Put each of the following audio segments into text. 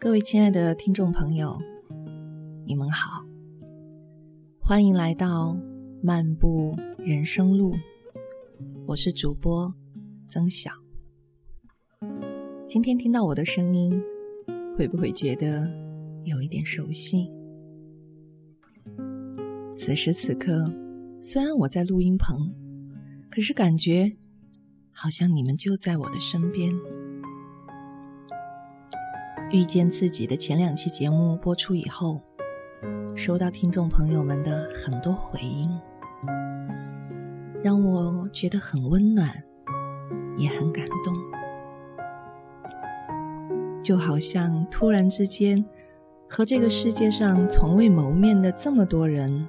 各位亲爱的听众朋友，你们好，欢迎来到漫步人生路。我是主播曾晓。今天听到我的声音，会不会觉得有一点熟悉？此时此刻，虽然我在录音棚，可是感觉好像你们就在我的身边。遇见自己的前两期节目播出以后，收到听众朋友们的很多回应，让我觉得很温暖，也很感动。就好像突然之间，和这个世界上从未谋面的这么多人，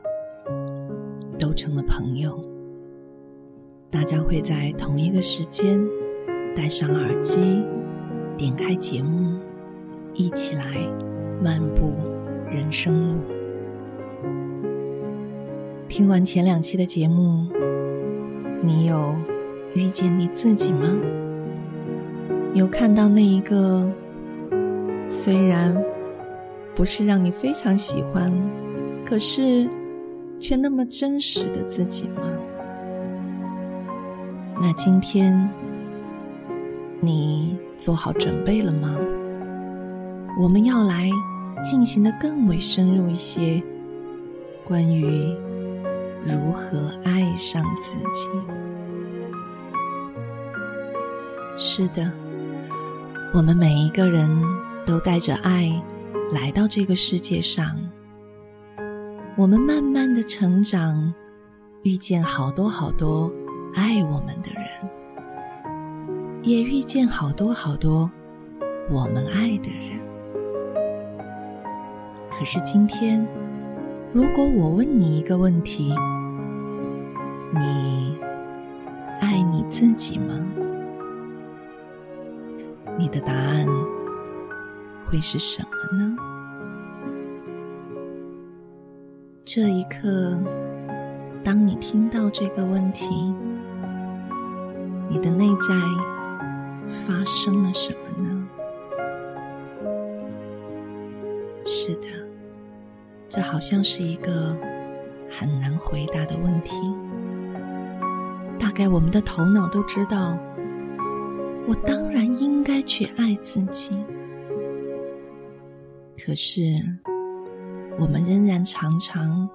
都成了朋友。大家会在同一个时间戴上耳机，点开节目。一起来漫步人生路。听完前两期的节目，你有遇见你自己吗？有看到那一个虽然不是让你非常喜欢，可是却那么真实的自己吗？那今天你做好准备了吗？我们要来进行的更为深入一些，关于如何爱上自己。是的，我们每一个人都带着爱来到这个世界上，我们慢慢的成长，遇见好多好多爱我们的人，也遇见好多好多我们爱的人。可是今天，如果我问你一个问题，你爱你自己吗？你的答案会是什么呢？这一刻，当你听到这个问题，你的内在发生了什么呢？是的。这好像是一个很难回答的问题。大概我们的头脑都知道，我当然应该去爱自己。可是，我们仍然常常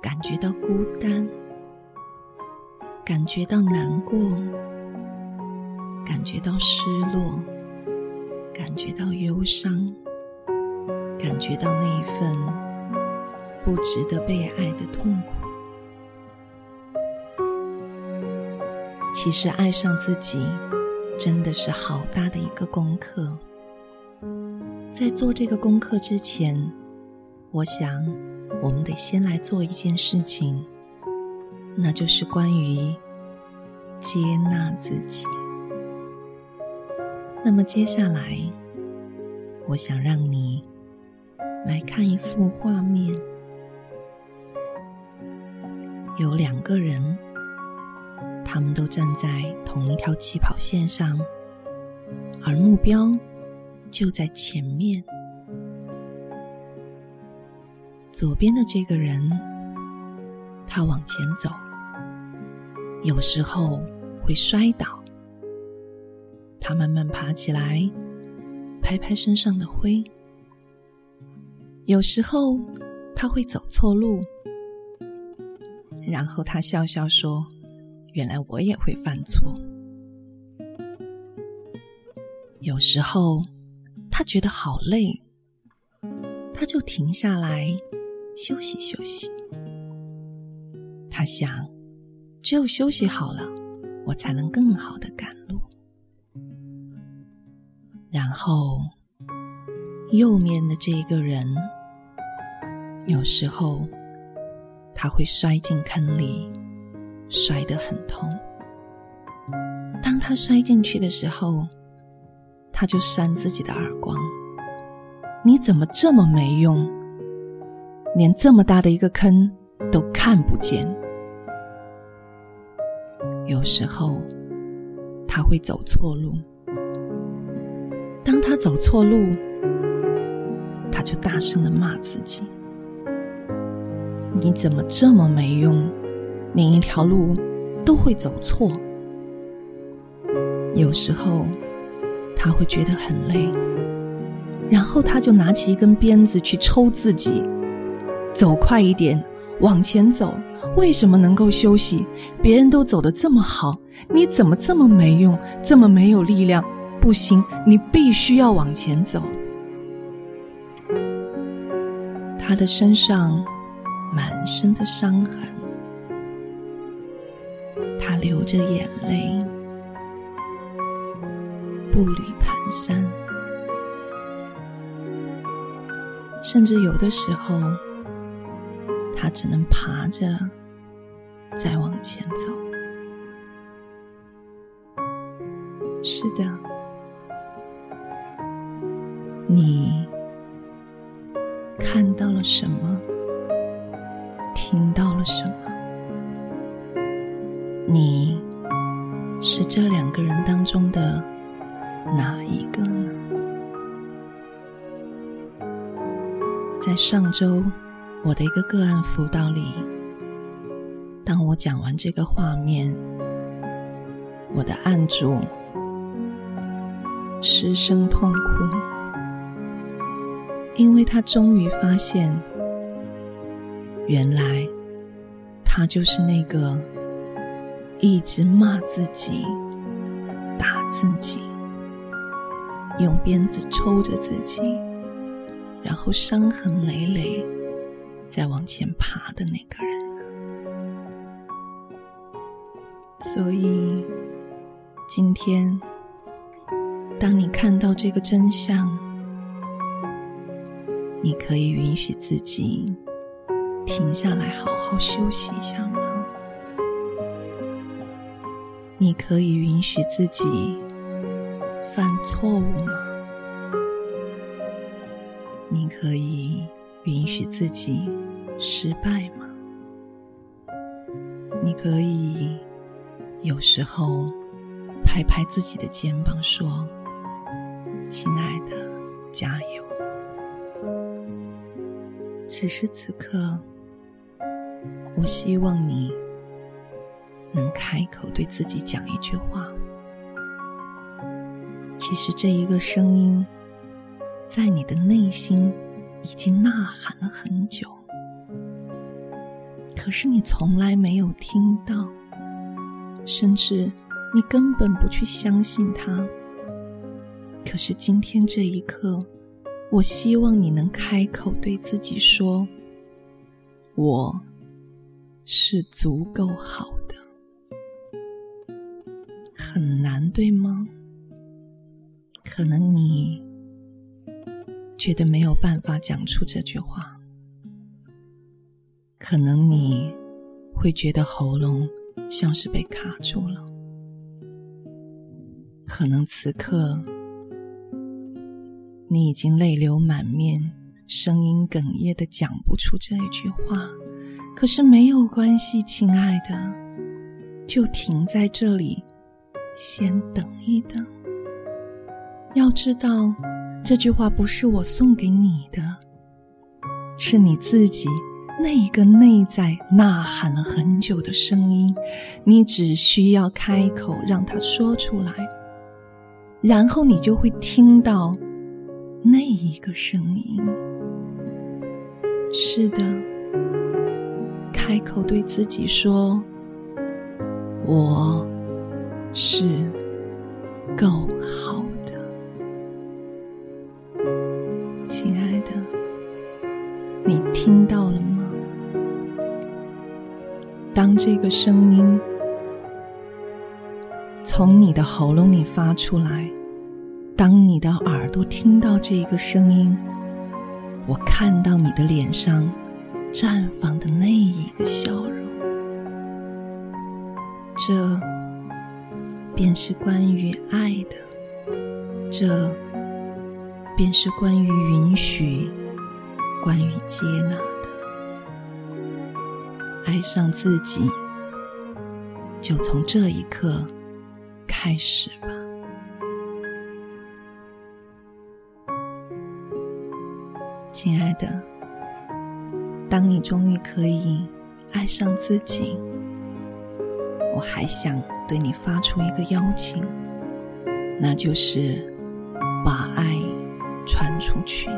感觉到孤单，感觉到难过，感觉到失落，感觉到忧伤，感觉到那一份。不值得被爱的痛苦。其实，爱上自己真的是好大的一个功课。在做这个功课之前，我想我们得先来做一件事情，那就是关于接纳自己。那么，接下来，我想让你来看一幅画面。有两个人，他们都站在同一条起跑线上，而目标就在前面。左边的这个人，他往前走，有时候会摔倒，他慢慢爬起来，拍拍身上的灰；有时候他会走错路。然后他笑笑说：“原来我也会犯错。有时候他觉得好累，他就停下来休息休息。他想，只有休息好了，我才能更好的赶路。然后右面的这个人，有时候。”他会摔进坑里，摔得很痛。当他摔进去的时候，他就扇自己的耳光：“你怎么这么没用？连这么大的一个坑都看不见。”有时候他会走错路，当他走错路，他就大声的骂自己：“你怎么这么没用？连一条路都会走错。”有时候他会觉得很累，然后他就拿起一根鞭子去抽自己，走快一点，往前走。为什么能够休息？别人都走得这么好，你怎么这么没用，这么没有力量？不行，你必须要往前走。他的身上满身的伤痕，他流着眼泪，步履蹒跚，甚至有的时候，他只能爬着。再往前走。是的，你看到了什么？什么？你是这两个人当中的哪一个呢？在上周我的一个个案辅导里。当我讲完这个画面，我的案主失声痛哭，因为他终于发现，原来他就是那个一直骂自己、打自己、用鞭子抽着自己，然后伤痕累累再往前爬的那个人。所以，今天，当你看到这个真相，你可以允许自己停下来，好好休息一下吗？你可以允许自己犯错误吗？你可以允许自己失败吗？你可以。有时候，拍拍自己的肩膀，说：“亲爱的，加油！”此时此刻，我希望你能开口对自己讲一句话。其实，这一个声音在你的内心已经呐喊了很久，可是你从来没有听到。甚至你根本不去相信它。可是今天这一刻，我希望你能开口对自己说：“我是足够好的。”很难，对吗？可能你觉得没有办法讲出这句话，可能你会觉得喉咙。像是被卡住了，可能此刻你已经泪流满面，声音哽咽的讲不出这一句话。可是没有关系，亲爱的，就停在这里，先等一等。要知道，这句话不是我送给你的，是你自己。那一个内在呐喊了很久的声音，你只需要开口让它说出来，然后你就会听到那一个声音。是的，开口对自己说：“我是够好的，亲爱的，你听到了吗？”当这个声音从你的喉咙里发出来，当你的耳朵听到这个声音，我看到你的脸上绽放的那一个笑容，这便是关于爱的，这便是关于允许，关于接纳的。爱上自己，就从这一刻开始吧。亲爱的，当你终于可以爱上自己，我还想对你发出一个邀请，那就是把爱传出去。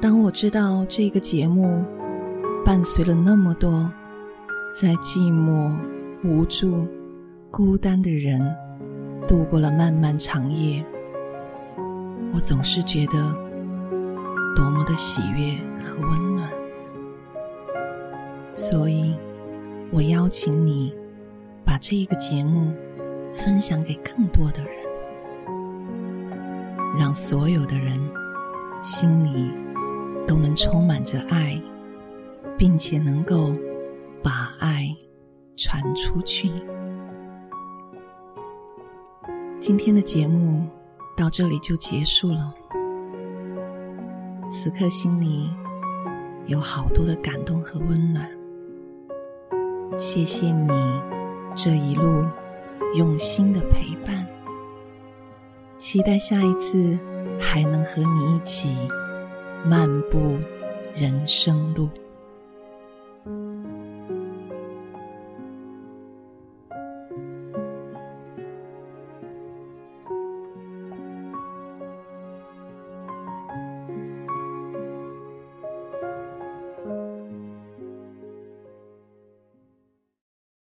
当我知道这个节目伴随了那么多在寂寞、无助、孤单的人度过了漫漫长夜，我总是觉得多么的喜悦和温暖。所以，我邀请你把这一个节目分享给更多的人，让所有的人心里。都能充满着爱，并且能够把爱传出去。今天的节目到这里就结束了。此刻心里有好多的感动和温暖，谢谢你这一路用心的陪伴。期待下一次还能和你一起。漫步人生路。